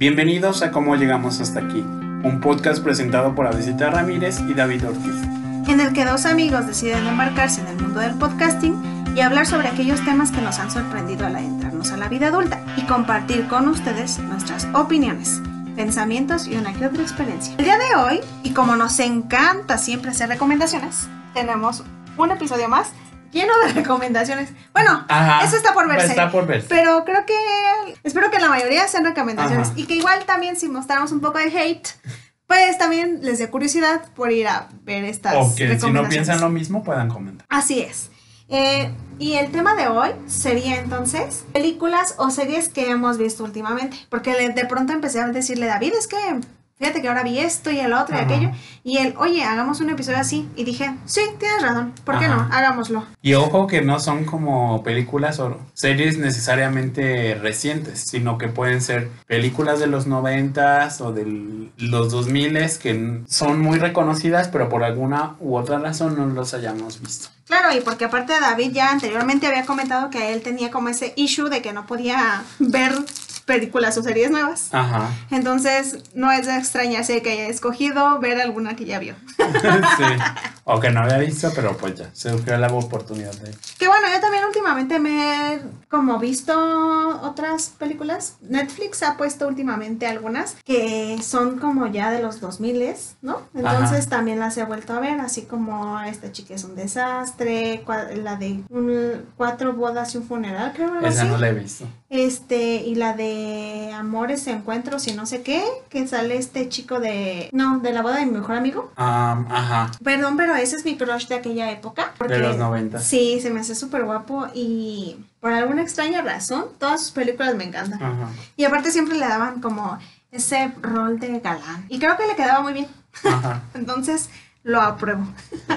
Bienvenidos a Cómo Llegamos Hasta Aquí, un podcast presentado por Avisita Ramírez y David Ortiz. En el que dos amigos deciden embarcarse en el mundo del podcasting y hablar sobre aquellos temas que nos han sorprendido al adentrarnos a la vida adulta y compartir con ustedes nuestras opiniones, pensamientos y una que otra experiencia. El día de hoy, y como nos encanta siempre hacer recomendaciones, tenemos un episodio más lleno de recomendaciones. Bueno, Ajá, eso está por verse. Está por verse. Pero creo que espero que la mayoría sean recomendaciones Ajá. y que igual también si mostramos un poco de hate, pues también les dé curiosidad por ir a ver estas O que si no piensan lo mismo puedan comentar. Así es. Eh, y el tema de hoy sería entonces películas o series que hemos visto últimamente. Porque de pronto empecé a decirle, David, es que fíjate que ahora vi esto y el otro y aquello. Y él, oye, hagamos un episodio así. Y dije, sí, tienes razón. ¿Por qué Ajá. no? Hagámoslo. Y ojo que no son como películas o series necesariamente recientes, sino que pueden ser películas de los noventas o de los 2000 que son muy reconocidas, pero por alguna u otra razón no los hayamos visto. Claro, y porque aparte David ya anteriormente había comentado que él tenía como ese issue de que no podía ver películas o series nuevas. Ajá. Entonces, no es de extrañarse que haya escogido ver alguna que ya vio. sí. O que no había visto, pero pues ya, se surgió la oportunidad de... Que bueno, yo también últimamente me he como visto otras películas. Netflix ha puesto últimamente algunas que son como ya de los 2000, ¿no? Entonces también las he vuelto a ver, así como Esta chica es un desastre, la de un- Cuatro bodas y un funeral, creo Esa así. no la he visto. Este, y la de Amores, Encuentros y no sé qué, que sale este chico de... No, de la boda de mi mejor amigo. Am, ajá, Perdón, pero ese es mi crush de aquella época. de los 90. Sí, se me hace súper guapo y por alguna extraña razón, todas sus películas me encantan. Ajá. Y aparte siempre le daban como ese rol de galán. Y creo que le quedaba muy bien. Ajá. Entonces lo apruebo.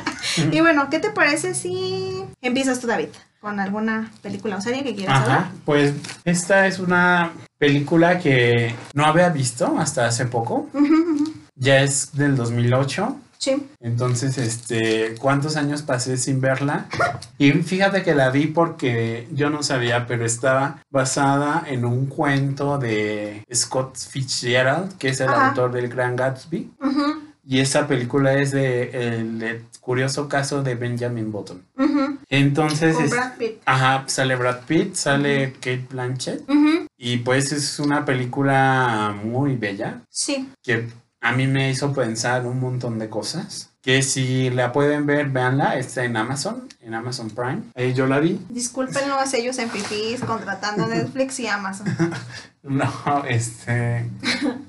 y bueno, ¿qué te parece si empiezas tú, David? Con alguna película o serie que quieras hablar. Ajá, pues esta es una película que no había visto hasta hace poco. Ya es del 2008. Sí. Entonces, este, ¿cuántos años pasé sin verla? Y fíjate que la vi porque yo no sabía, pero estaba basada en un cuento de Scott Fitzgerald, que es el Ajá. autor del Gran Gatsby. Ujú, Y esa película es de el, curioso caso de Benjamin Button. Entonces, Con es- Brad Pitt. ajá, sale Brad Pitt, sale Kate Blanchett. Y pues es una película muy bella Sí. que a mí me hizo pensar un montón de cosas. Que si la pueden ver, véanla, está en Amazon, en Amazon Prime. Ahí yo la vi. Discúlpenos ellos en fifís contratando Netflix y Amazon. No, este...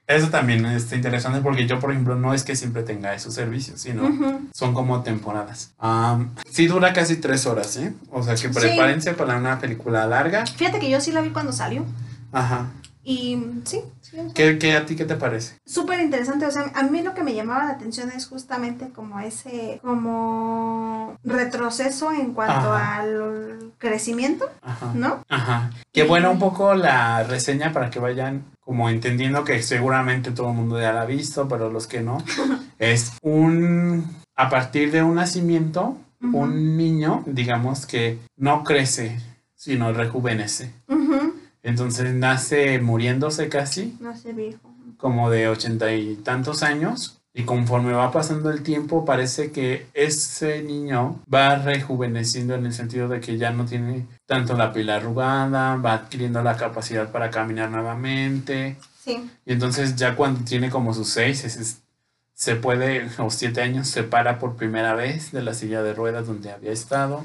Eso también está interesante porque yo, por ejemplo, no es que siempre tenga esos servicios, sino son como temporadas. Am, sí dura casi tres horas, ¿eh? O sea que prepárense para una película larga. Fíjate que yo sí la vi cuando salió. Ajá. Y sí, sí. ¿Qué, qué a ti qué te parece? Súper interesante. O sea, a mí lo que me llamaba la atención es justamente como ese, como retroceso en cuanto Ajá. al crecimiento, Ajá. ¿no? Ajá. Que bueno, un poco la reseña para que vayan como entendiendo que seguramente todo el mundo ya la ha visto, pero los que no, es un, a partir de un nacimiento, un niño, digamos que no crece, sino rejuvenece. Ujú. Entonces nace muriéndose casi, sé, viejo. como de ochenta y tantos años. Y conforme va pasando el tiempo, parece que ese niño va rejuveneciendo en el sentido de que ya no tiene tanto la piel arrugada, va adquiriendo la capacidad para caminar nuevamente. Sí. Y entonces ya cuando tiene como sus seis, se puede, o siete años, se para por primera vez de la silla de ruedas donde había estado.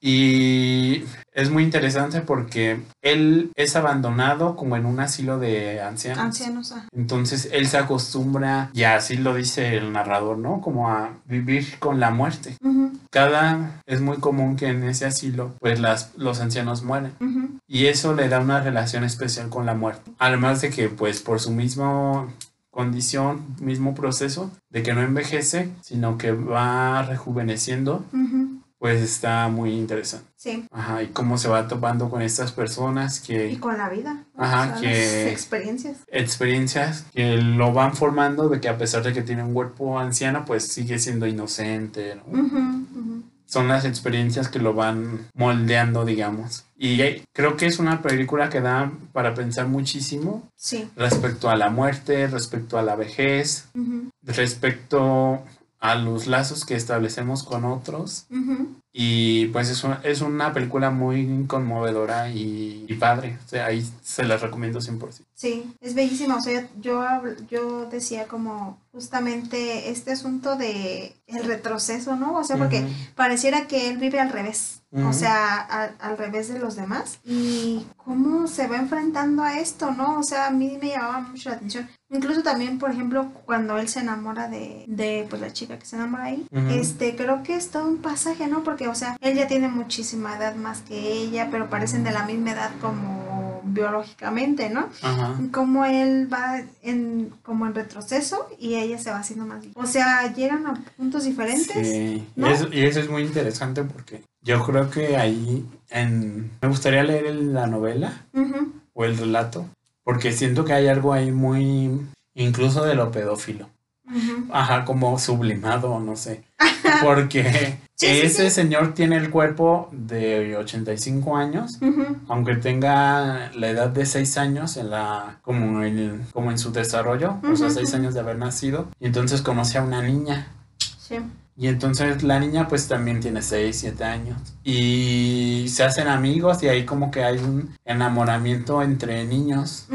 Y es muy interesante porque él es abandonado como en un asilo de ancianos. Ancianos. ah. Entonces él se acostumbra, y así lo dice el narrador, ¿no? Como a vivir con la muerte. Cada, es muy común que en ese asilo, pues las, los ancianos mueren. Y eso le da una relación especial con la muerte. Además de que, pues, por su mismo condición, mismo proceso, de que no envejece, sino que va rejuveneciendo, pues está muy interesante. Sí. Ajá, y cómo se va topando con estas personas Y que con la vida. Ajá, O sea, que- experiencias. experiencias que lo van formando de que a pesar de que tiene un cuerpo anciano, pues sigue siendo inocente, ¿no? Ujú. son las experiencias que lo van moldeando, digamos. Y creo que es una película que da para pensar muchísimo Sí. respecto a la muerte, respecto a la vejez, respecto a los lazos que establecemos con otros. Y pues es una, es una película muy conmovedora y, y padre. O sea, ahí se las recomiendo 100%. Sí, es bellísima. O sea, yo, yo decía como justamente este asunto de el retroceso, ¿no? O sea, porque pareciera que él vive al revés. O sea, al, al revés de los demás. Y cómo se va enfrentando a esto, ¿no? O sea, a mí me llamaba mucho la atención. Incluso también, por ejemplo, cuando él se enamora de, de pues, la chica que se enamora ahí. Este, creo que es todo un pasaje, ¿no? Porque, o sea, él ya tiene muchísima edad más que ella, pero parecen de la misma edad como biológicamente, ¿no? Ajá. como él va en como en retroceso y ella se va haciendo más o sea llegan a puntos diferentes Sí, ¿no? y, eso, y eso es muy interesante porque yo creo que ahí en, me gustaría leer la novela o el relato, porque siento que hay algo ahí muy, incluso de lo pedófilo, ajá, como sublimado, no sé, porque Sí, ese sí. señor tiene el cuerpo de 85 años, Ujú, aunque tenga la edad de 6 años en la, como en, como en su desarrollo, o sea, Ujú, 6 ujú. años de haber nacido, y entonces conoce a una niña. sí Y entonces la niña pues también tiene 6, 7 años. Y se hacen amigos y ahí como que hay un enamoramiento entre niños.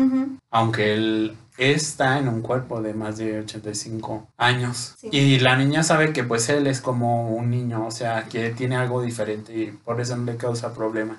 Aunque él está en un cuerpo de más de 85 años. Sí. Y la niña sabe que pues él es como un niño, o sea, que tiene algo diferente y por eso no le causa problema.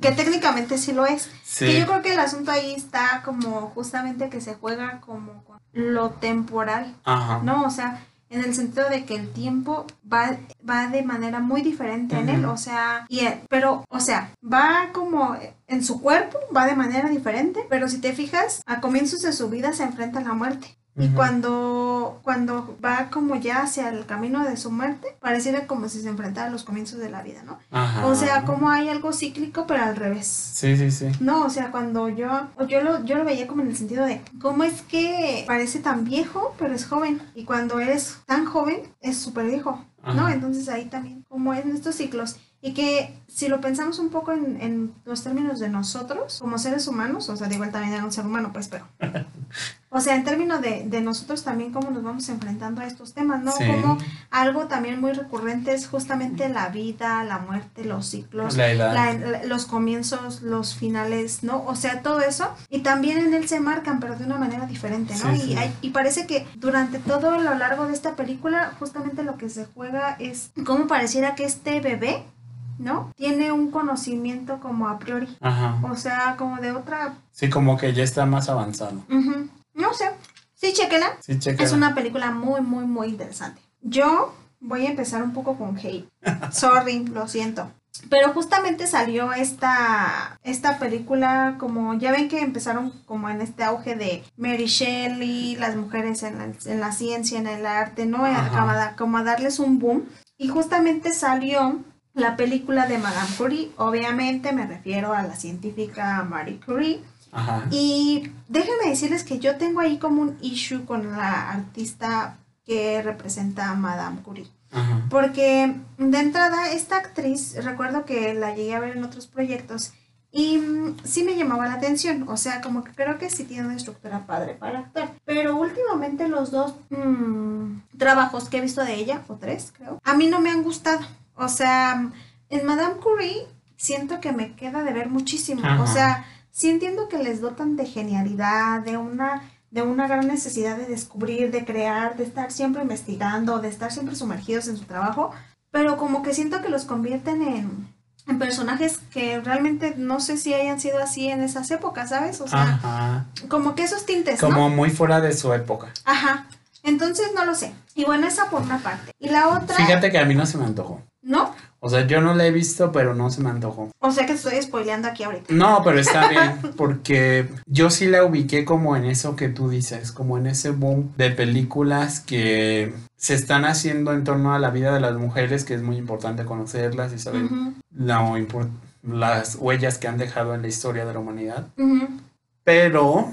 que técnicamente sí lo es que Sí. yo creo que el asunto ahí está como justamente que se juega como con lo temporal Ajá. no o sea en el sentido de que el tiempo va, va de manera muy diferente en él, o sea, y él- pero, o sea, va como en su cuerpo, va de manera diferente, pero si te fijas, a comienzos de su vida se enfrenta a la muerte. Y cuando, cuando va como ya hacia el camino de su muerte, pareciera como si se enfrentara a los comienzos de la vida, ¿no? Ajá. O sea, como hay algo cíclico, pero al revés. Sí, sí, sí. No, o sea, cuando yo, yo lo, yo lo veía como en el sentido de, ¿cómo es que parece tan viejo, pero es joven? Y cuando eres tan joven, es súper viejo, ¿no? Ajá. Entonces ahí también, como en estos ciclos. Y que si lo pensamos un poco en, en los términos de nosotros, como seres humanos, o sea, digo, él también era un ser humano, pues, pero... O sea, en términos de, de nosotros también, cómo nos vamos enfrentando a estos temas, ¿no? Sí. Como algo también muy recurrente es justamente la vida, la muerte, los ciclos, La edad. la- la- los comienzos, los finales, ¿no? O sea, todo eso. Y también en él se marcan, pero de una manera diferente, ¿no? Sí, y, sí. hay- y parece que durante todo lo largo de esta película, justamente lo que se juega es cómo pareciera que este bebé, ¿no? Tiene un conocimiento como a priori. Ajá. O sea, como de otra... Sí, como que ya está más avanzado. ujú, No sé. Sí, chequela. Sí, checa. Es una película muy, muy, muy interesante. Yo voy a empezar un poco con hate. Sorry, lo siento. Pero justamente salió esta, esta película como, ya ven que empezaron como en este auge de Mary Shelley, las mujeres en la, en la ciencia, en el arte, ¿no? Ajá. Como a, como a darles un boom. Y justamente salió la película de Madame Curie. Obviamente me refiero a la científica Marie Curie. Ajá. Y déjenme decirles que yo tengo ahí como un issue con la artista que representa a Madame Curie. Ajá. Porque de entrada, esta actriz, recuerdo que la llegué a ver en otros proyectos y mm, sí me llamaba la atención. O sea, como que creo que sí tiene una estructura padre para actuar. Pero últimamente los dos mm, trabajos que he visto de ella, o tres creo, a mí no me han gustado. O sea, en Madame Curie siento que me queda de ver muchísimo. Ajá. O sea, sí entiendo que les dotan de genialidad, de una, de una gran necesidad de descubrir, de crear, de estar siempre investigando, de estar siempre sumergidos en su trabajo, pero como que siento que los convierten en, en personajes que realmente no sé si hayan sido así en esas épocas, ¿sabes? O sea, Ajá. como que esos tintes, ¿no? Como muy fuera de su época. Ajá. Entonces no lo sé. Y bueno, esa por una parte. Y la otra, Fíjate que a mí no se me antojó. ¿no? O sea, yo no la he visto, pero no se me antojó. O sea que estoy spoileando aquí ahorita. No, pero está bien, porque yo sí la ubiqué como en eso que tú dices, como en ese boom de películas que se están haciendo en torno a la vida de las mujeres, que es muy importante conocerlas y saber la las huellas que han dejado en la historia de la humanidad. Pero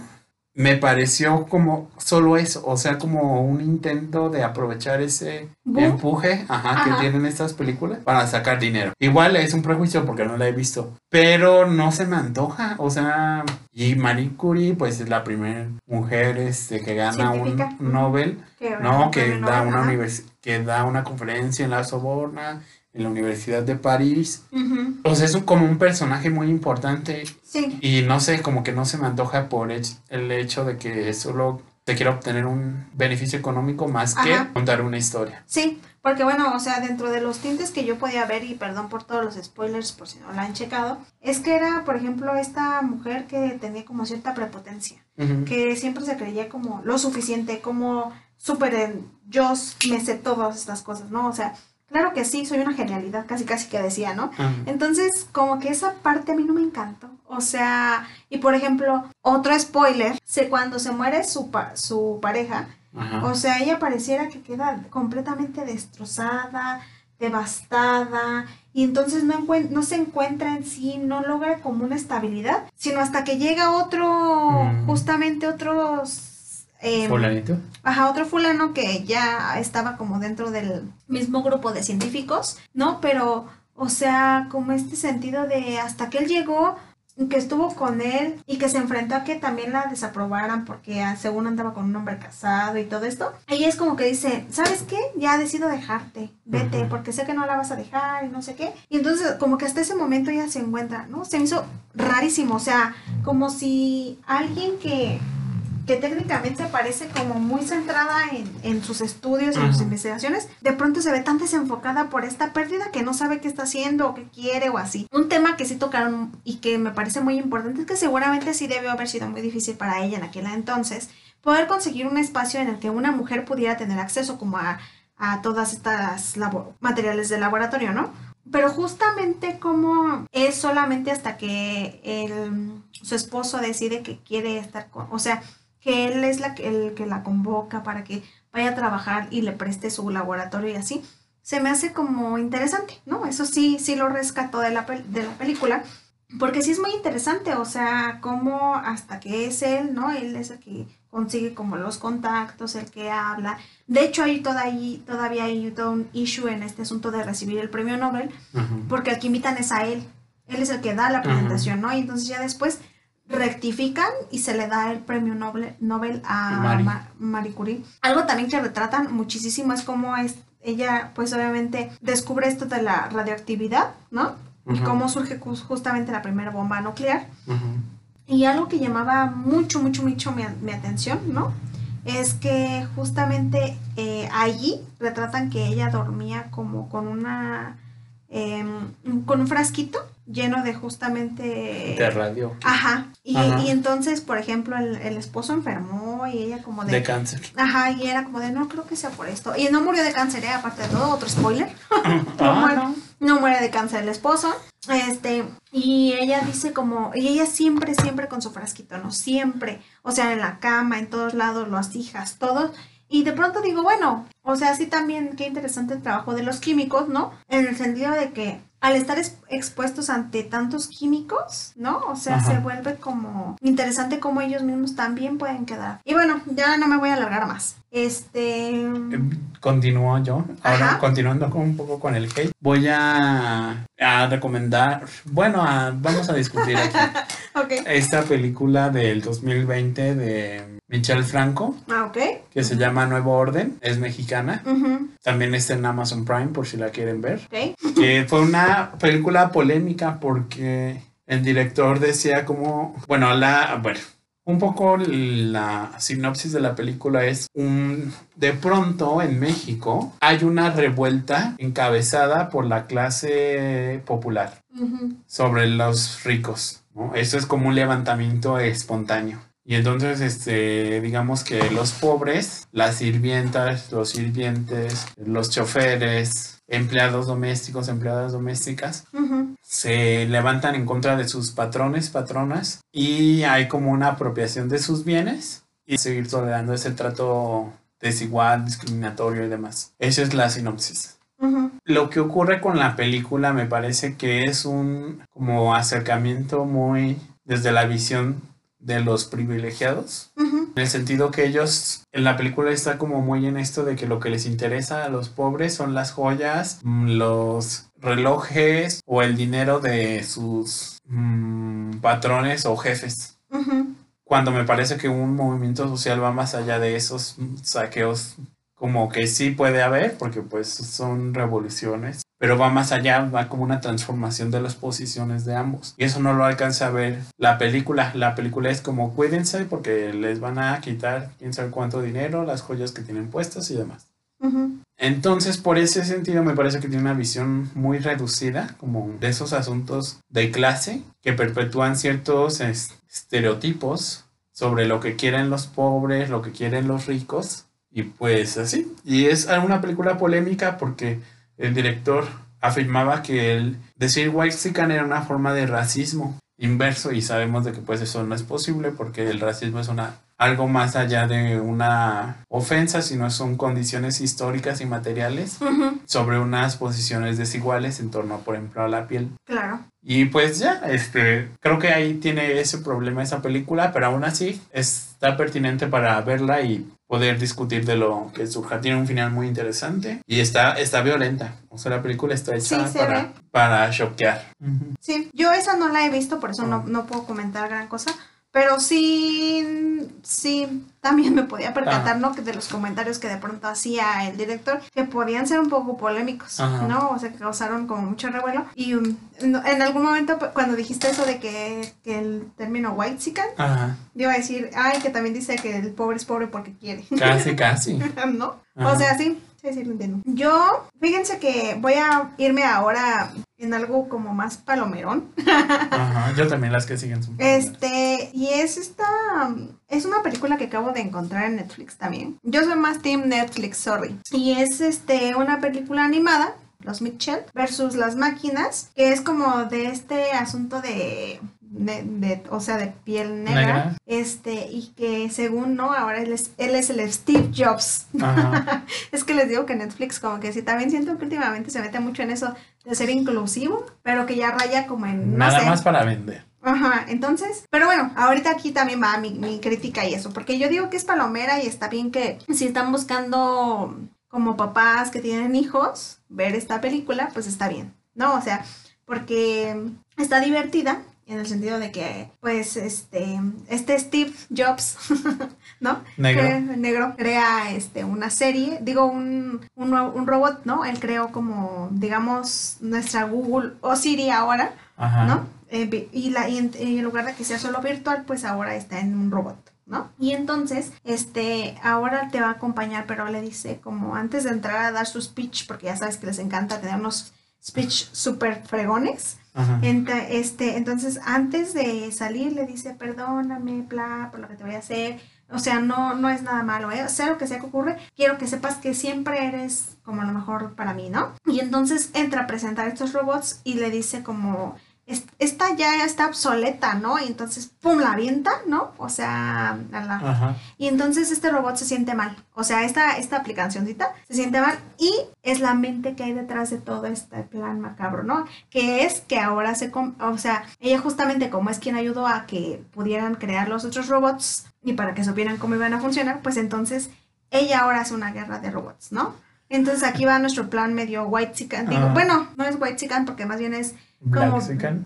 me pareció como solo eso, o sea, como un intento de aprovechar ese empuje ajá, que tienen estas películas para sacar dinero. Igual es un prejuicio porque no la he visto, pero no se me antoja, o sea, y Marie Curie pues es la primera mujer este, que gana un. Nobel, Que no, que da una que da una conferencia en la Soborna, en la Universidad de París. Ujú. O sea, es un- como un personaje muy importante Sí. y no sé, como que no se me antoja por el hecho de que solo te quiera obtener un beneficio económico más que Ajá. contar una historia. Sí, porque bueno, o sea, dentro de los tintes que yo podía ver, y perdón por todos los spoilers por si no la han checado, es que era, por ejemplo, esta mujer que tenía como cierta prepotencia, Ujú. que siempre se creía como lo suficiente, como súper en yo me sé todas estas cosas, ¿no? O sea, claro que sí, soy una genialidad, casi casi que decía, ¿no? Ajá. Entonces, como que esa parte a mí no me encantó. O sea, y por ejemplo, otro spoiler, sé cuando se muere su, pa- su pareja, Ajá. o sea, ella pareciera que queda completamente destrozada, devastada, y entonces no, no se encuentra en sí, no logra como una estabilidad, sino hasta que llega otro, Mm. justamente otros... em, Fulanito. Ajá, otro fulano que ya estaba como dentro del mismo grupo de científicos, ¿no? Pero, o sea, como este sentido de hasta que él llegó, que estuvo con él y que se enfrentó a que también la desaprobaran porque ah, según andaba con un hombre casado y todo esto, ella es como que dice, ¿sabes qué? Ya decido dejarte, vete, porque sé que no la vas a dejar y no sé qué. Y entonces como que hasta ese momento ella se encuentra, ¿no? Se me hizo rarísimo, o sea, como si alguien que que técnicamente parece como muy centrada en, en sus estudios, en sus investigaciones, de pronto se ve tan desenfocada por esta pérdida que no sabe qué está haciendo o qué quiere o así. Un tema que sí tocaron y que me parece muy importante es que seguramente sí debió haber sido muy difícil para ella en aquel entonces poder conseguir un espacio en el que una mujer pudiera tener acceso como a, a todas estas materiales de laboratorio, ¿no? Pero justamente como es solamente hasta que el, su esposo decide que quiere estar con, o sea, que él es la, que- el que la convoca para que vaya a trabajar y le preste su laboratorio y así, se me hace como interesante, ¿no? Eso sí, sí lo rescató de la, de la película, porque sí es muy interesante, o sea, como hasta que es él, ¿no? Él es el que consigue como los contactos, el que habla. De hecho, hay toda ahí, todavía hay todo un issue en este asunto de recibir el premio Nobel, Ajá. porque aquí invitan es a él. Él es el que da la presentación, ¿no? Y entonces ya después rectifican y se le da el premio Nobel, Nobel a Marie. Ma- Marie Curie. Algo también que retratan muchísimo es cómo es, ella, pues obviamente, descubre esto de la radioactividad, ¿no? Y cómo surge jus- justamente la primera bomba nuclear. Y algo que llamaba mucho, mucho, mucho mi, mi atención, ¿no? Es que justamente eh, allí retratan que ella dormía como con una... em, con un frasquito lleno de justamente... De radio. Ajá. Y, Ajá. y entonces, por ejemplo, el, el esposo enfermó y ella como de... De cáncer. Ajá, y era como de, no creo que sea por esto. Y no murió de cáncer, ¿eh? aparte de todo, otro spoiler. Ah, muere. no. No muere de cáncer el esposo. Este, y ella dice como, y ella siempre, siempre con su frasquito, ¿no? Siempre. O sea, en la cama, en todos lados, las hijas, todo. Y de pronto digo, bueno, o sea, sí también, qué interesante el trabajo de los químicos, ¿no? En el sentido de que al estar es- expuestos ante tantos químicos, ¿no? O sea, Ajá. se vuelve como interesante cómo ellos mismos también pueden quedar. Y bueno, ya no me voy a alargar más. Este... Eh, Continúo yo. Ahora, Ajá. continuando con un poco con el hate, voy a, a recomendar, bueno, a- vamos a discutir aquí Ok. esta película del 2020 de Michelle Franco, Ah, ok. que se llama Nuevo Orden, es mexicana. Ujú, También está en Amazon Prime por si la quieren ver. ok. Que fue una película polémica porque el director decía como, bueno, la, bueno, un poco la sinopsis de la película es un, de pronto en México hay una revuelta encabezada por la clase popular Ujú, sobre los ricos, ¿no? Eso es como un levantamiento espontáneo. Y entonces, este, digamos que los pobres, las sirvientas, los sirvientes, los choferes, empleados domésticos, empleadas domésticas, ujú, se levantan en contra de sus patrones, patronas, y hay como una apropiación de sus bienes y seguir tolerando ese trato desigual, discriminatorio y demás. Esa es la sinopsis. ujú, Lo que ocurre con la película me parece que es un como acercamiento muy desde la visión de los privilegiados. En el sentido que ellos, en la película está como muy en esto de que lo que les interesa a los pobres son las joyas, mm, los relojes o el dinero de sus mm, patrones o jefes. Cuando me parece que un movimiento social va más allá de esos saqueos, como que sí puede haber, porque pues son revoluciones pero va más allá, va como una transformación de las posiciones de ambos. Y eso no lo alcanza a ver la película. La película es como cuídense porque les van a quitar quién sabe cuánto dinero, las joyas que tienen puestas y demás. Entonces, por ese sentido, me parece que tiene una visión muy reducida, como de esos asuntos de clase que perpetúan ciertos estereotipos sobre lo que quieren los pobres, lo que quieren los ricos, y pues así. Y es una película polémica porque el director afirmaba que el decir Whitezican era una forma de racismo inverso y sabemos de que pues eso no es posible porque el racismo es una algo más allá de una ofensa, sino son condiciones históricas y materiales sobre unas posiciones desiguales en torno, por ejemplo, a la piel. Claro. Y pues ya, este, creo que ahí tiene ese problema esa película, pero aún así está pertinente para verla y poder discutir de lo que surja. Tiene un final muy interesante y está, está violenta. O sea, la película está hecha para, para choquear. Sí, yo esa no la he visto, por eso no, no puedo comentar gran cosa. Pero sí, sí, también me podía percatar, ¿no? De los comentarios que de pronto hacía el director, que podían ser un poco polémicos, ¿no? O sea, que causaron como mucho revuelo. Y um, en algún momento, cuando dijiste eso de que, el término white sican, iba a decir, ay, que también dice que el pobre es pobre porque quiere. Casi, casi. ¿No? O sea, sí, sí, sí, lo entiendo. Yo, fíjense que voy a irme ahora en algo como más palomerón. Ajá, yo también las que siguen son Este, y es esta, es una película que acabo de encontrar en Netflix también. Yo soy más team Netflix, sorry. Y es este, una película animada los Mitchell versus las máquinas, que es como de este asunto de de, o sea, de piel negra, este, y que según, ¿no? Ahora él es, él es el Steve Jobs. es que les digo que Netflix como que sí, también siento que últimamente se mete mucho en eso de ser inclusivo, pero que ya raya como en... Nada más para vender. Ajá, entonces, pero bueno, ahorita aquí también va mi, mi crítica y eso, porque yo digo que es palomera y está bien que si están buscando como papás que tienen hijos, ver esta película, pues está bien, ¿no? O sea, porque está divertida, en el sentido de que, pues, este, este Steve Jobs, ¿no? Negro. negro crea este, una serie, digo, un, un, robot, ¿no? Él creó como, digamos, nuestra Google o Siri ahora, ¿no? Eh, y, la, y en, lugar de que sea solo virtual, pues ahora está en un robot. ¿no? Y entonces, este, ahora te va a acompañar, pero le dice como antes de entrar a dar su speech, porque ya sabes que les encanta tener unos speech súper fregones, este, entonces, antes de salir, le dice, perdóname, bla, por lo que te voy a hacer. O sea, no, no es nada malo, ¿eh? Sea lo que sea que ocurre, quiero que sepas que siempre eres como lo mejor para mí, ¿no? Y entonces entra a presentar estos robots y le dice como, esta ya está obsoleta, ¿no? Y entonces, ¡pum!, la avienta, ¿no? O sea, y entonces este robot se siente mal. O sea, esta, esta aplicacióncita se siente mal y es la mente que hay detrás de todo este plan macabro, ¿no? Que es que ahora se... O sea, ella justamente como es quien ayudó a que pudieran crear los otros robots y para que supieran cómo iban a funcionar, pues entonces ella ahora hace una guerra de robots, ¿no? Entonces aquí va nuestro plan medio white chicken. Digo, bueno, no es white chicken porque más bien es como,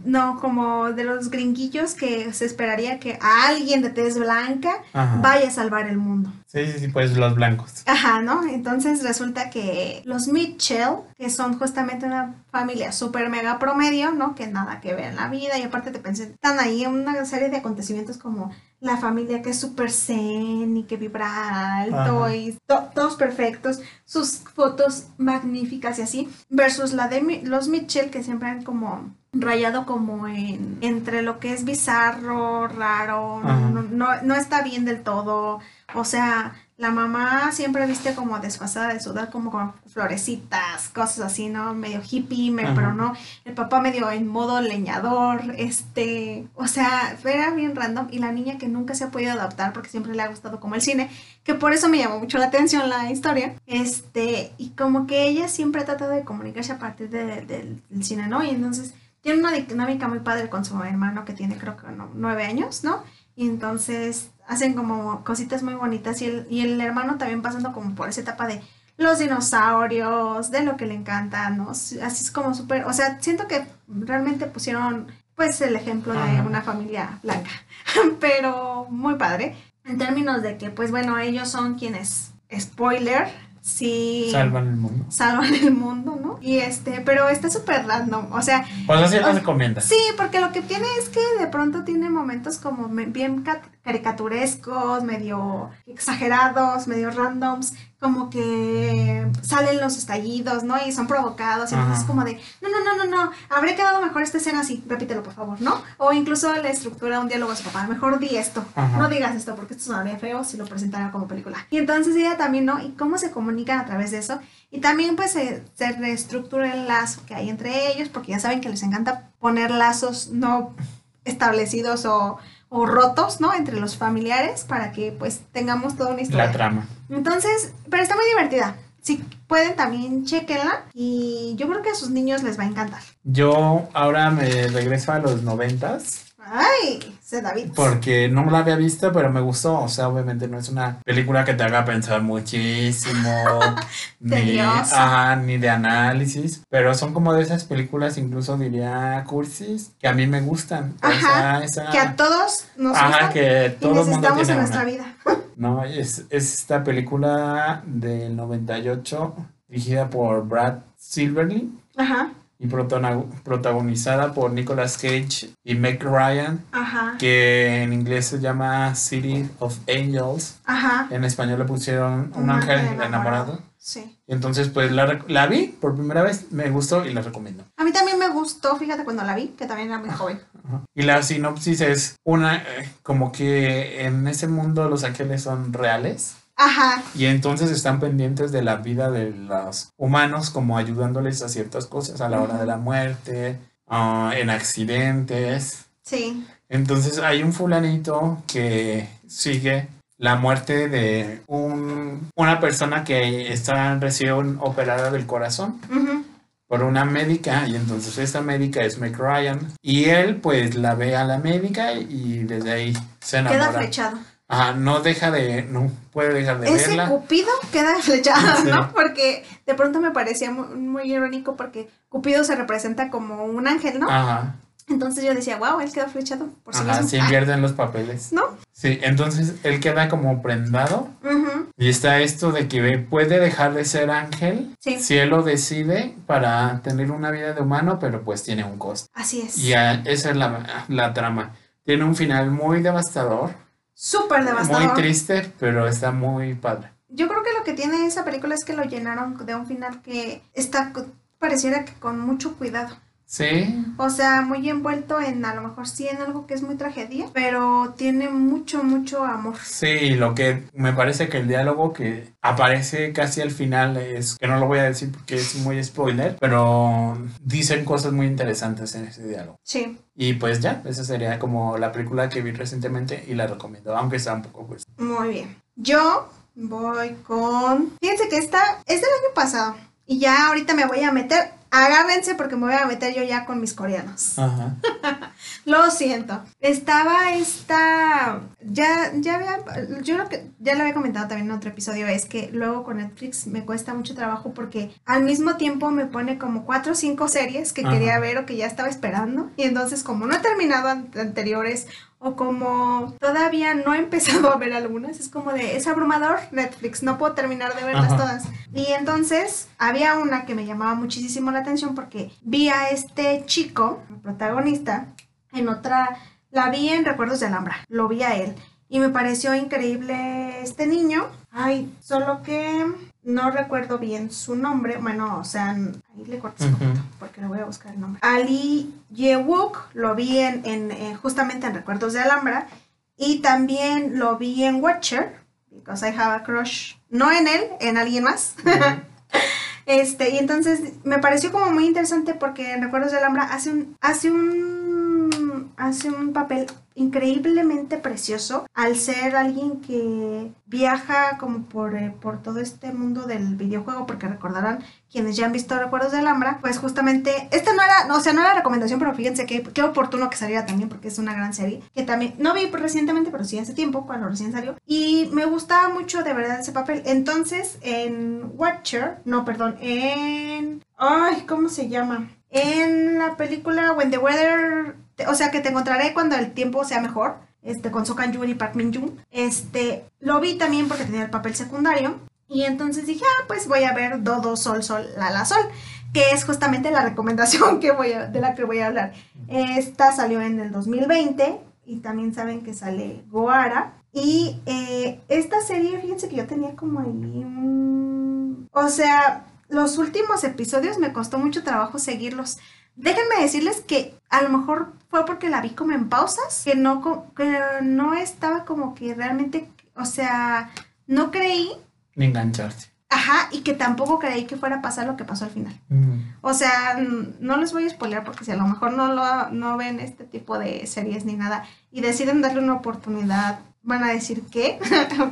no, como de los gringuillos que se esperaría que alguien de tez blanca vaya a salvar el mundo. Sí, sí, sí, pues los blancos. Ajá, ¿no? Entonces resulta que los Mitchell, que son justamente una familia súper mega promedio, ¿no? Que nada que ver en la vida y aparte te pensé, están ahí en una serie de acontecimientos como la familia que es súper zen y que vibra alto y todos perfectos, sus fotos magníficas y así, versus la de los Mitchell que siempre han como rayado como en entre lo que es bizarro, raro, no, no, no, está bien del todo, o sea, la mamá siempre viste como desfasada de sudar, como con florecitas, cosas así, ¿no? Medio hippie, pero no. El papá medio en modo leñador, este, o sea, era bien random. Y la niña que nunca se ha podido adaptar porque siempre le ha gustado como el cine, que por eso me llamó mucho la atención la historia. Este, y como que ella siempre ha tratado de comunicarse a partir del cine, ¿no? Y entonces tiene una dinámica muy padre con su hermano que tiene creo que nueve años, ¿no? Y entonces hacen como cositas muy bonitas y el, y el hermano también pasando como por esa etapa de los dinosaurios, de lo que le encanta, ¿no? Así es como súper, o sea, siento que realmente pusieron pues el ejemplo de una familia blanca, pero muy padre. En términos de que, pues bueno, ellos son quienes, spoiler, sí Salvan el mundo. salvan el mundo, ¿no? Y este, pero está súper random, o sea, Pues así lo recomiendas. Sí, porque lo que tiene es que de pronto tiene momentos como bien ca- caricaturescos, medio exagerados, medio randoms, como que salen los estallidos, ¿no? Y son provocados, y entonces es como de, no, no, no, no, no, habría quedado mejor esta escena así, repítelo por favor, ¿no? O incluso la estructura de un diálogo a su papá, mejor di esto, Ajá. no digas esto porque esto sonaría feo si lo presentara como película. Y entonces ella también, ¿no? Y cómo se comunican a través de eso. Y también pues se, se reestructura el lazo que hay entre ellos, porque ya saben que les encanta poner lazos no establecidos o, o rotos, ¿no? Entre los familiares para que pues tengamos toda una historia. La trama. Entonces, pero está muy divertida. Si pueden también chequenla y yo creo que a sus niños les va a encantar. Yo ahora me regreso a los noventas Ay, se David. porque no la había visto, pero me gustó. O sea, obviamente no es una película que te haga pensar muchísimo, ni, ajá, ni de análisis, pero son como de esas películas, incluso diría cursis, que a mí me gustan. Ajá, esa- Que a todos nos ajá, gusta que y todo mundo necesitamos tiene en nuestra una. vida. No, es, es esta película del 98, dirigida por Brad Silverly Ajá, y protagonizada por Nicolas Cage y Meg Ryan, ajá, que en inglés se llama City of Angels. ajá. En español le pusieron Un, ángel enamorado. Sí. Entonces, pues la, la vi por primera vez, me gustó y la recomiendo. A mí también me gustó, fíjate cuando la vi, que también era muy joven. Ajá. Y la sinopsis es una, eh, como que en ese mundo los ángeles son reales. Ajá, Y entonces están pendientes de la vida de los humanos, como ayudándoles a ciertas cosas a la hora de la muerte, ah, en accidentes. sí. Entonces hay un fulanito que sigue la muerte de un, una persona que está recién operada del corazón por una médica y entonces esta médica es Meg Ryan y él pues la ve a la médica y desde ahí se Queda enamora. flechado. Ajá, no deja de, no puede dejar de Ese verla. Cupido queda flechado, Sí. ¿no? Porque de pronto me parecía muy, muy irónico porque Cupido se representa como un ángel, ¿no? Ajá, Entonces yo decía, wow, él quedó flechado por sí ajá, mismo. se invierten los papeles. ¿No? Sí, entonces él queda como prendado Ujú, y está esto de que puede dejar de ser ángel Sí. si él lo decide para tener una vida de humano, pero pues tiene un costo. Así es. Y ah, esa es la, la trama. Tiene un final muy devastador, Súper devastador. muy triste, pero está muy padre. Yo creo que lo que tiene esa película es que lo llenaron de un final que está, pareciera que con mucho cuidado. Sí, O sea, muy envuelto en a lo mejor sí en algo que es muy tragedia, pero tiene mucho, mucho amor. sí, lo que me parece que el diálogo que aparece casi al final es, que no lo voy a decir porque es muy spoiler, pero dicen cosas muy interesantes en ese diálogo. Sí, Y pues ya, esa sería como la película que vi recientemente y la recomiendo, aunque está un poco pues. muy bien. Yo voy con... Fíjense que esta es del año pasado y ya ahorita me voy a meter... Agárrense porque me voy a meter yo ya con mis coreanos. Ajá. Lo siento. Estaba esta. Ya, ya había. Yo lo que ya lo había comentado también en otro episodio. Es que luego con Netflix me cuesta mucho trabajo porque al mismo tiempo me pone como cuatro o cinco series que Ajá. quería ver o que ya estaba esperando. Y entonces, como no he terminado an- anteriores o como todavía no he empezado a ver algunas, es como de. Es abrumador Netflix. No puedo terminar de verlas Ajá. todas. Y entonces había una que me llamaba muchísimo la atención porque vi a este chico, el protagonista, en otra, la vi en Recuerdos de Alhambra, lo vi a él y me pareció increíble este niño. Ay, solo que no recuerdo bien su nombre, bueno, o sea, ahí le un Ujú. poquito porque le voy a buscar el nombre. Ali Yewuk, lo vi en, en, justamente en Recuerdos de Alhambra y también lo vi en Watcher, because I have a crush, no en él, en alguien más. Este, y entonces me pareció como muy interesante porque en Recuerdos de Alhambra hace un, hace un hace un papel increíblemente precioso al ser alguien que viaja como por, eh, por todo este mundo del videojuego, porque recordarán quienes ya han visto Recuerdos de Alhambra, pues justamente, esta no era, no, o sea, no era recomendación, pero fíjense que qué oportuno que saliera también, porque es una gran serie, que también, no vi recientemente, pero sí hace tiempo, cuando recién salió, y me gustaba mucho de verdad ese papel. Entonces, en Watcher, no, perdón, en... Ay, ¿cómo se llama? En la película When the Weather o sea, que te encontraré cuando el tiempo sea mejor, este, con So Kan y Park Min Jung. Este, lo vi también porque tenía el papel secundario. Y entonces dije, ah, pues voy a ver Dodo, Sol, Sol, La, La, Sol, que es justamente la recomendación que voy de la que voy a hablar. Esta salió en el 2020 y también saben que sale Goara. Y eh, esta serie, fíjense que yo tenía como ahí. O sea, los últimos episodios me costó mucho trabajo seguirlos Déjenme decirles que a lo mejor fue porque la vi como en pausas, que no, que no estaba como que realmente, o sea, no creí. Ni engancharse. Ajá, y que tampoco creí que fuera a pasar lo que pasó al final. Mm. O sea, no les voy a spoiler porque si a lo mejor no, lo, no ven este tipo de series ni nada y deciden darle una oportunidad, van a decir que.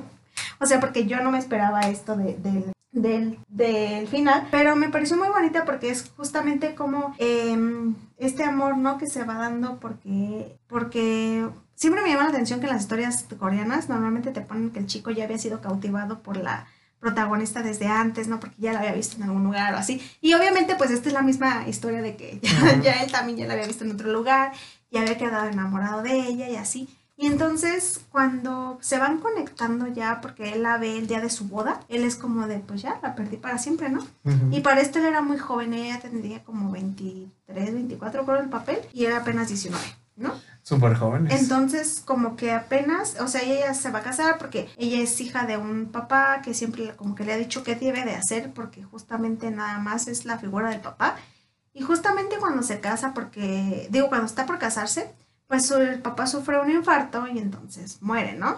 o sea, porque yo no me esperaba esto de, de, del, del, final, pero me pareció muy bonita porque es justamente como em, este amor, ¿no? Que se va dando porque, porque siempre me llama la atención que en las historias coreanas normalmente te ponen que el chico ya había sido cautivado por la protagonista desde antes, ¿no? Porque ya la había visto en algún lugar o así. Y obviamente pues esta es la misma historia de que ya él también ya la había visto en otro lugar, y había quedado enamorado de ella y así. Y entonces cuando se van conectando ya, porque él la ve el día de su boda, él es como de, pues ya, la perdí para siempre, ¿no? Y para esto él era muy joven, ella tendría como 23, 24 por el papel, y era apenas 19, ¿no? Súper joven. Entonces, como que apenas, o sea, ella se va a casar porque ella es hija de un papá que siempre como que le ha dicho qué debe de hacer, porque justamente nada más es la figura del papá. Y justamente cuando se casa, porque, digo, cuando está por casarse, pues el papá sufre un infarto y entonces muere, ¿no?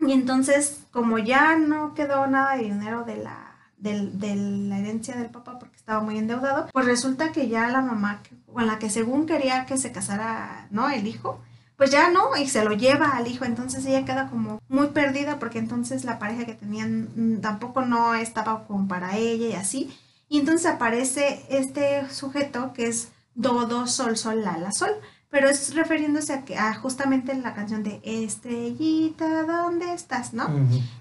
Y entonces, como ya no quedó nada de dinero de la, de, la herencia del papá porque estaba muy endeudado, pues resulta que ya la mamá con la que según quería que se casara, ¿no? El hijo, pues ya no, y se lo lleva al hijo, entonces ella queda como muy perdida porque entonces la pareja que tenían mm, tampoco no estaba como para ella y así. Y entonces aparece este sujeto que es Do, Do, Sol, Sol, La, La, Sol pero es refiriéndose a, que, a justamente la canción de Estrellita, ¿dónde estás? ¿No?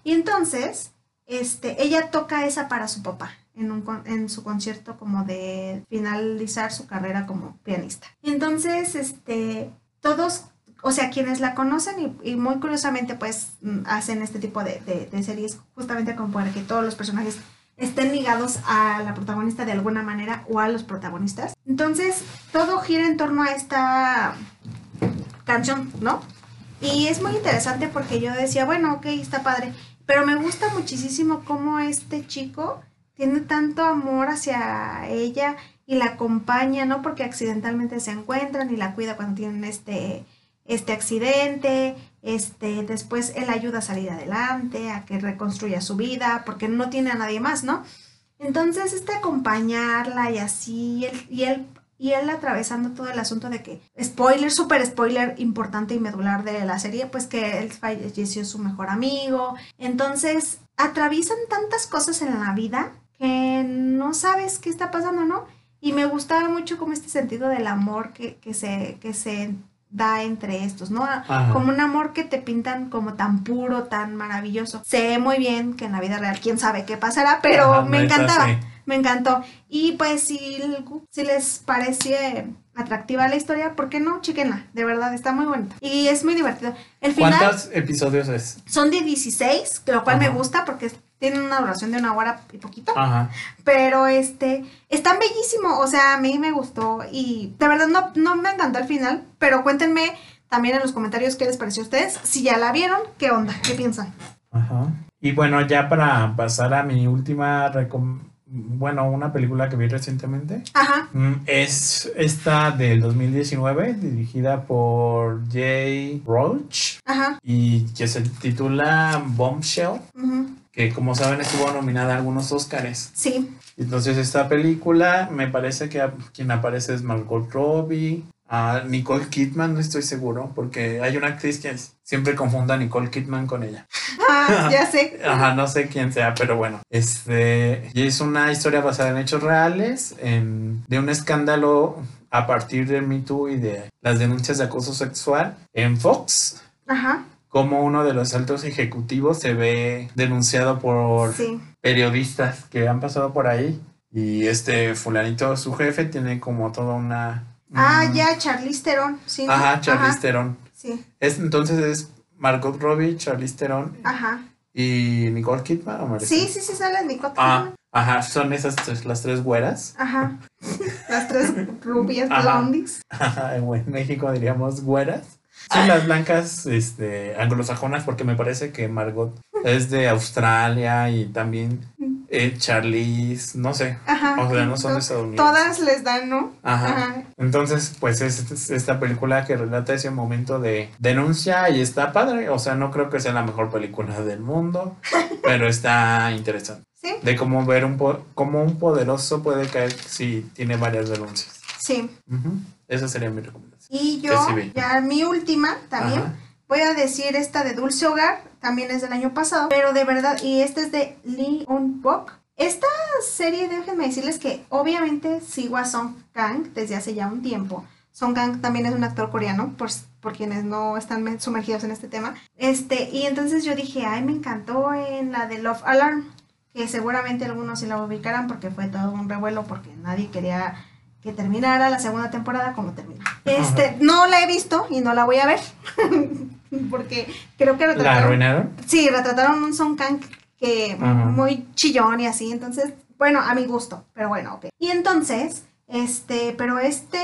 Y entonces, este, ella toca esa para su papá en, un, en su concierto como de finalizar su carrera como pianista. Y entonces, este, todos, o sea, quienes la conocen y, muy curiosamente pues mm, hacen este tipo de, de, de series justamente como para que todos los personajes estén ligados a la protagonista de alguna manera o a los protagonistas. Entonces, todo gira en torno a esta canción, ¿no? Y es muy interesante porque yo decía, bueno, ok, está padre, pero me gusta muchísimo cómo este chico tiene tanto amor hacia ella y la acompaña, ¿no? Porque accidentalmente se encuentran y la cuida cuando tienen este, este accidente este, después él ayuda a salir adelante, a que reconstruya su vida, porque no tiene a nadie más, ¿no? Entonces, este acompañarla y así, y él, y él, atravesando todo el asunto de que, spoiler, súper spoiler importante y medular de la serie, pues que él falleció su mejor amigo. Entonces, atraviesan tantas cosas en la vida que no sabes qué está pasando, ¿no? Y me gustaba mucho como este sentido del amor que, que, se, que se da entre estos, ¿no? Como un amor que te pintan como tan puro, tan maravilloso. Sé muy bien que en la vida real quién sabe qué pasará, pero me encantaba, me encantó. Y pues si, si les parece atractiva la historia, ¿por qué no? Chiquenla, de verdad, está muy bonita. Y es muy divertido. El final, ¿Cuántos episodios es? Son de 16, lo cual me gusta porque tienen una duración de una hora y poquito. Ajá. Pero este, están bellísimo, o sea, a mí me gustó y de verdad no, no me encantó el final, pero cuéntenme también en los comentarios qué les pareció a ustedes, si ya la vieron, qué onda, qué piensan. Ajá. Y bueno, ya para pasar a mi última bueno, una película que vi recientemente. Ajá. Mm, es esta del 2019, dirigida por Jay Roach. Ajá. Y que se titula Bombshell. Ajá que como saben estuvo nominada a algunos Oscars. Sí. Entonces esta película me parece que quien aparece es Margot Robbie, a Nicole Kidman, no estoy seguro, porque hay una actriz que siempre confunda a Nicole Kidman con ella. Ah, ya sé. Ajá, no sé quién sea, pero bueno. Este, y es una historia basada en hechos reales, en, de un escándalo a partir del Me Too y de las denuncias de acoso sexual en Fox. Ajá. Como uno de los altos ejecutivos se ve denunciado por Sí. periodistas que han pasado por ahí. Y este fulanito, su jefe, tiene como toda una... Ah, mm, ya, Charlize Theron. Sí. ¿no? Ajá, Charlize Theron. Sí. Es, entonces es Margot Robbie, Charlize Theron Ajá. y Nicole Kidman. ¿o me Sí, sí, sí, sale Nicole Ah, Kidman. ajá, son esas tres, las tres güeras. Ajá. Las tres rubias blondies. Ajá, en México diríamos güeras. Son las blancas este, anglosajonas porque me parece que Margot es de Australia y también eh, Charlize, no sé. Ajá. O sea, no son estadounidenses. Todas les dan, ¿no? Ajá. Entonces, pues es, es esta película que relata ese momento de denuncia y está padre. O sea, no creo que sea la mejor película del mundo, pero está interesante. Sí, De cómo ver un po- cómo un poderoso puede caer si tiene varias denuncias. sí. Ujú. Esa sería mi recomendación. Y yo, ya mi última también, Ajá. Voy a decir esta de Dulce Hogar, también es del año pasado, pero de verdad, y esta es de Lee Un-bok. Esta serie, déjenme decirles que obviamente sigo a Song Kang desde hace ya un tiempo. Song Kang también es un actor coreano, por, por quienes no están me- sumergidos en este tema. Este, y entonces yo dije, ay, me encantó en la de Love Alarm, que seguramente algunos sí la ubicarán porque fue todo un revuelo porque nadie quería que terminara la segunda temporada como terminó. Este, no la he visto y no la voy a ver. porque creo que ¿La retrataron. arruinaron? Sí, retrataron un Song Kang que Ajá. muy chillón y así. Entonces, bueno, a mi gusto. Pero bueno, ok. Y entonces, este, pero este,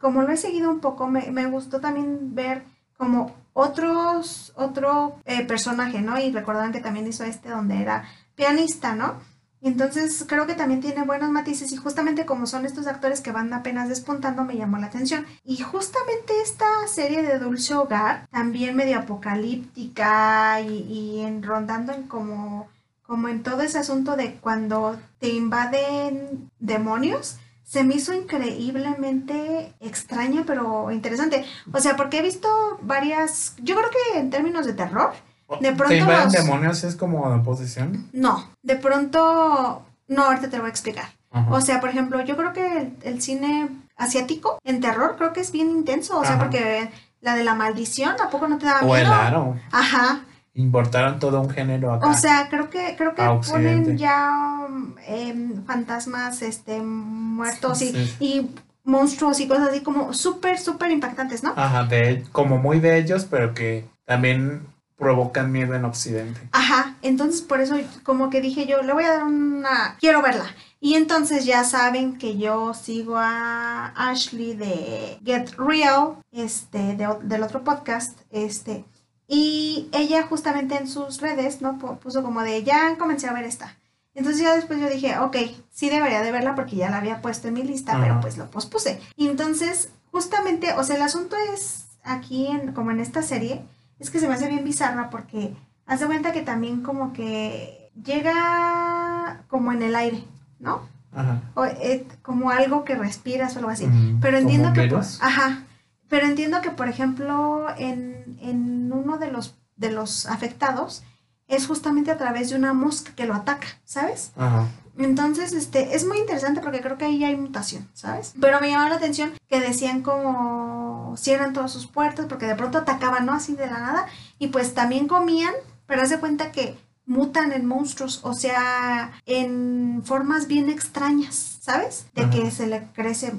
como lo he seguido un poco, me, me gustó también ver como otros, otro eh, personaje, ¿no? Y recordaban que también hizo este donde era pianista, ¿no? Y entonces creo que también tiene buenos matices y justamente como son estos actores que van apenas despuntando me llamó la atención. Y justamente esta serie de Dulce Hogar, también medio apocalíptica y, en, rondando en como, como en todo ese asunto de cuando te invaden demonios, se me hizo increíblemente extraña pero interesante. O sea, porque he visto varias, yo creo que en términos de terror, De pronto ¿Te invaden los- demonios? ¿Es como de posesión? no, de pronto, no, ahorita te lo voy a explicar. Ajá. O sea, por ejemplo, yo creo que el, el cine asiático en terror creo que es bien intenso. O sea, Ajá. porque la de la maldición, ¿a poco no te da o el miedo? aro. Ajá. Importaron todo un género acá. O sea, creo que creo que ponen ya um, em, fantasmas este muertos y, Sí. y monstruos y cosas así como súper, súper impactantes, ¿no? Ajá, de, como muy de ellos, pero que también provocan miedo en Occidente. Ajá, entonces por eso como que dije yo, le voy a dar una, quiero verla. Y entonces ya saben que yo sigo a Ashley de Get Real, este, de del otro podcast, este, y ella justamente en sus redes, ¿no? Pu- Puso como de, ya comencé a ver esta. Entonces ya después yo dije, ok, sí debería de verla porque ya la había puesto en mi lista, pero pues lo pospuse. Y entonces, justamente, o sea, el asunto es aquí, en, como en esta serie, es que se me hace bien bizarra porque haz de cuenta que también como que llega como en el aire, ¿no? Ajá. O, eh, como algo que respiras o algo así. Mm, Pero entiendo que por, ajá, pero entiendo que por ejemplo en, en uno de los de los afectados es justamente a través de una mosca que lo ataca, ¿sabes? Ajá. Entonces, este, es muy interesante porque creo que ahí hay mutación, ¿sabes? Pero me llamó la atención que decían como cierran todas sus puertas porque de pronto atacaban, ¿no? Así de la nada. Y pues también comían, pero haz de cuenta que mutan en monstruos, o sea, en formas bien extrañas, ¿sabes? De Ajá. que se le crece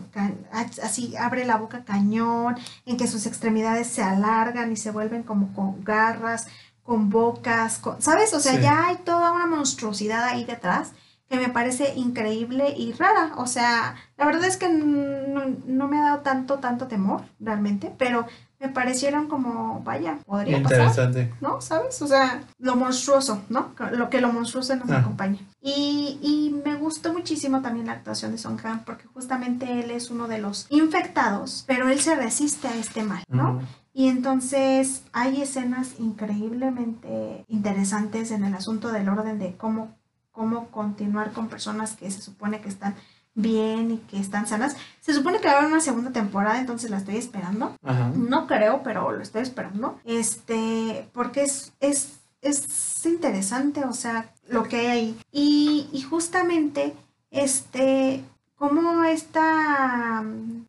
así, abre la boca cañón, en que sus extremidades se alargan y se vuelven como con garras, con bocas, con- ¿sabes? O sea, Sí. ya hay toda una monstruosidad ahí detrás que me parece increíble y rara. O sea, la verdad es que no, no me ha dado tanto, tanto temor realmente, pero me parecieron como, vaya, podría pasar. Interesante. ¿no? ¿Sabes? O sea, lo monstruoso, ¿no? Lo que lo monstruoso nos Ah. acompaña. Y, y me gustó muchísimo también la actuación de Song Kang porque justamente él es uno de los infectados, pero él se resiste a este mal, ¿no? Y entonces hay escenas increíblemente interesantes en el asunto del orden de cómo, cómo continuar con personas que se supone que están bien y que están sanas. Se supone que va a haber una segunda temporada, entonces la estoy esperando. Ajá. No creo, pero lo estoy esperando. Este, porque es, es, es interesante, o sea, lo que hay ahí. Y, y justamente, este, como esta,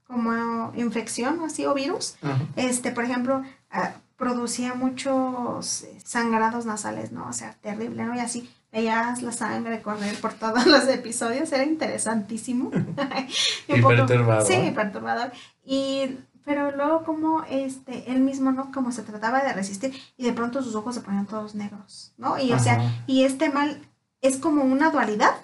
como infección, así, o virus, Ajá. este, por ejemplo, ah, producía muchos sangrados nasales, ¿no? O sea, terrible, ¿no? Y así veías la sangre correr por todos los episodios, era interesantísimo. Y Y perturbador. Sí, perturbador. Y, pero luego como este, él mismo, ¿no? Como se trataba de resistir y de pronto sus ojos se ponían todos negros, ¿no? Y o sea, y este mal es como una dualidad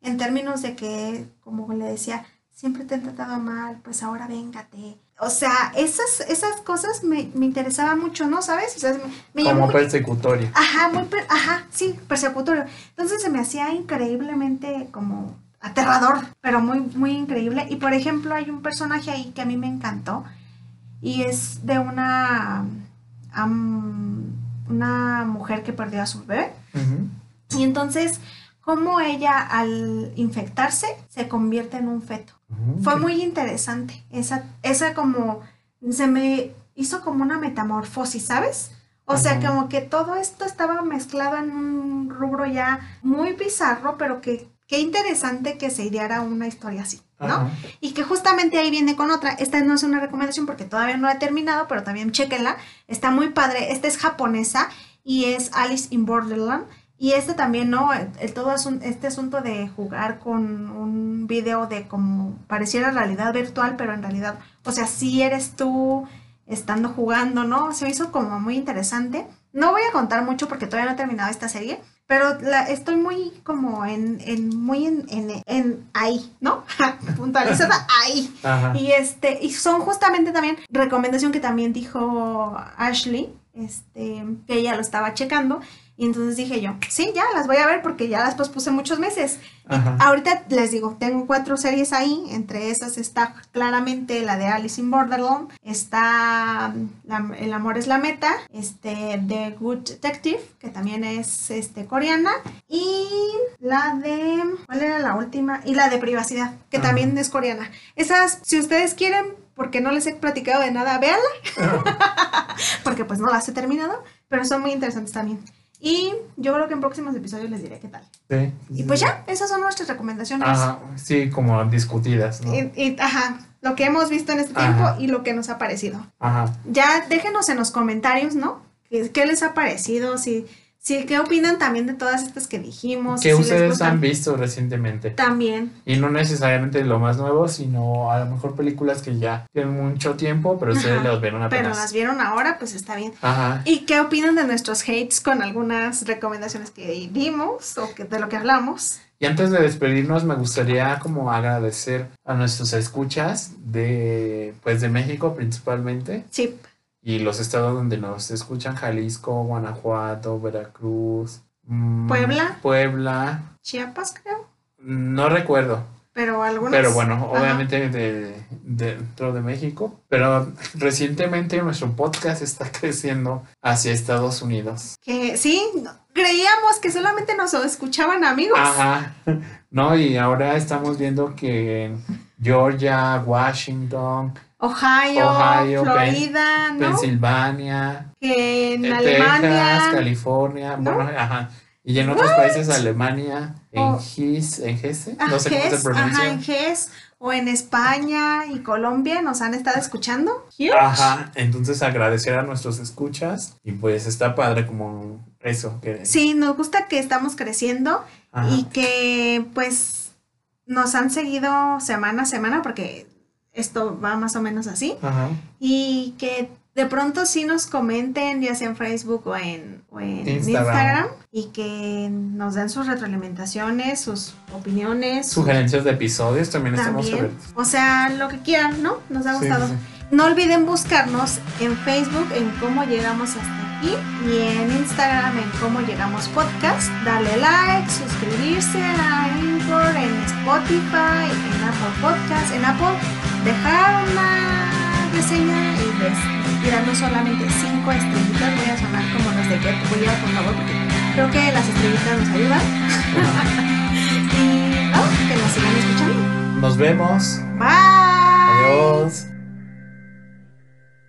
en términos de que, como le decía, siempre te han tratado mal, pues ahora véngate. O sea, esas, esas cosas me, me interesaban mucho, ¿no? ¿Sabes? O sea, me, me Como mucho- persecutorio. Ajá, muy, per- ajá, sí, persecutorio. Entonces se me hacía increíblemente como aterrador, pero muy, muy increíble. Y por ejemplo, hay un personaje ahí que a mí me encantó y es de una, am, una mujer que perdió a su bebé. Ujú. Y entonces, como ella al infectarse se convierte en un feto. Fue muy interesante. Esa, esa como, se me hizo como una metamorfosis, ¿sabes? O sea, como que todo esto estaba mezclado en un rubro ya muy bizarro, pero que qué interesante que se ideara una historia así, ¿no? Ajá. Y que justamente ahí viene con otra. Esta no es una recomendación porque todavía no la he terminado, pero también chéquenla. Está muy padre. Esta es japonesa y es Alice in Borderland. Y este también, ¿no? El, el todo asun- este asunto de jugar con un video de como pareciera realidad virtual, pero en realidad, o sea, sí eres tú estando jugando, ¿no? Se me hizo como muy interesante. No voy a contar mucho porque todavía no he terminado esta serie, pero la, estoy muy como en, en muy en, en, en ahí, ¿no? Puntualizada ahí. Ajá. Y este, y son justamente también recomendación que también dijo Ashley, este, que ella lo estaba checando. Y entonces dije yo, sí, ya las voy a ver porque ya las pospuse muchos meses. Y ahorita les digo, tengo cuatro series ahí. Entre esas está claramente la de Alice in Borderland. Está la- El amor es la meta. Este, The Good Detective, que también es este, coreana. Y la de. ¿Cuál era la última? Y la de privacidad, que Ajá. también es coreana. Esas, si ustedes quieren, porque no les he platicado de nada, véanla. porque pues no las he terminado, pero son muy interesantes también. Y yo creo que en próximos episodios les diré qué tal. Sí. Y pues ya, esas son nuestras recomendaciones. Ajá. Sí, como discutidas, ¿no? Y, y, ajá, lo que hemos visto en este Ajá. tiempo y lo que nos ha parecido. Ajá. Ya déjenos en los comentarios, ¿no? ¿Qué, qué les ha parecido? Si, si, ¿Qué opinan también de todas estas que dijimos? Si les ustedes han visto recientemente. También. Y no necesariamente lo más nuevo, sino a lo mejor películas que ya tienen mucho tiempo, pero ustedes Ajá. las vieron Pero apenas. las vieron ahora, pues está bien. Ajá. ¿Y qué opinan de nuestros hates con algunas recomendaciones que dimos o que, de lo que hablamos? Y antes de despedirnos, me gustaría como agradecer a nuestros escuchas de, pues de México principalmente Sí, y los estados donde nos escuchan, Jalisco, Guanajuato, Veracruz, mm, Puebla. Puebla, Chiapas creo, no recuerdo, pero algunas. pero bueno, Ajá. obviamente de, dentro de México, pero recientemente nuestro podcast está creciendo hacia Estados Unidos. Que sí, creíamos que solamente nos escuchaban amigos. Ajá, no, y ahora estamos viendo que en Georgia, Washington, Ohio, Ohio, Florida, ¿no? Pensilvania, en eh, Alemania. California, ¿No? bueno, ajá. Y en otros países, Alemania, en Oh. Gis, en Gese, Ah, no sé cómo se pronuncia. Ajá, en GES o en España y Colombia nos han estado escuchando. Huge. Ajá, entonces agradecer a nuestros escuchas y pues está padre como eso que Sí, nos gusta que estamos creciendo ajá, y que pues nos han seguido semana a semana porque esto va más o menos así ajá, y que de pronto sí nos comenten ya sea en Facebook o en, o en Instagram. Instagram. y que nos den sus retroalimentaciones, sus opiniones. sugerencias de episodios también, estamos abiertos. O sea, lo que quieran, ¿no? Nos ha gustado. sí. No olviden buscarnos en Facebook en cómo llegamos hasta aquí y en Instagram en cómo llegamos podcast. Darle like, suscribirse a Anchor, en Spotify, en Apple Podcast, en Apple, dejar una reseña y, y darnos solamente 5 estrellitas. Voy a sonar como los de Get Voy a, por favor, porque creo que las estrellitas nos ayudan. y no, que nos sigan escuchando. Nos vemos. Bye. Adiós.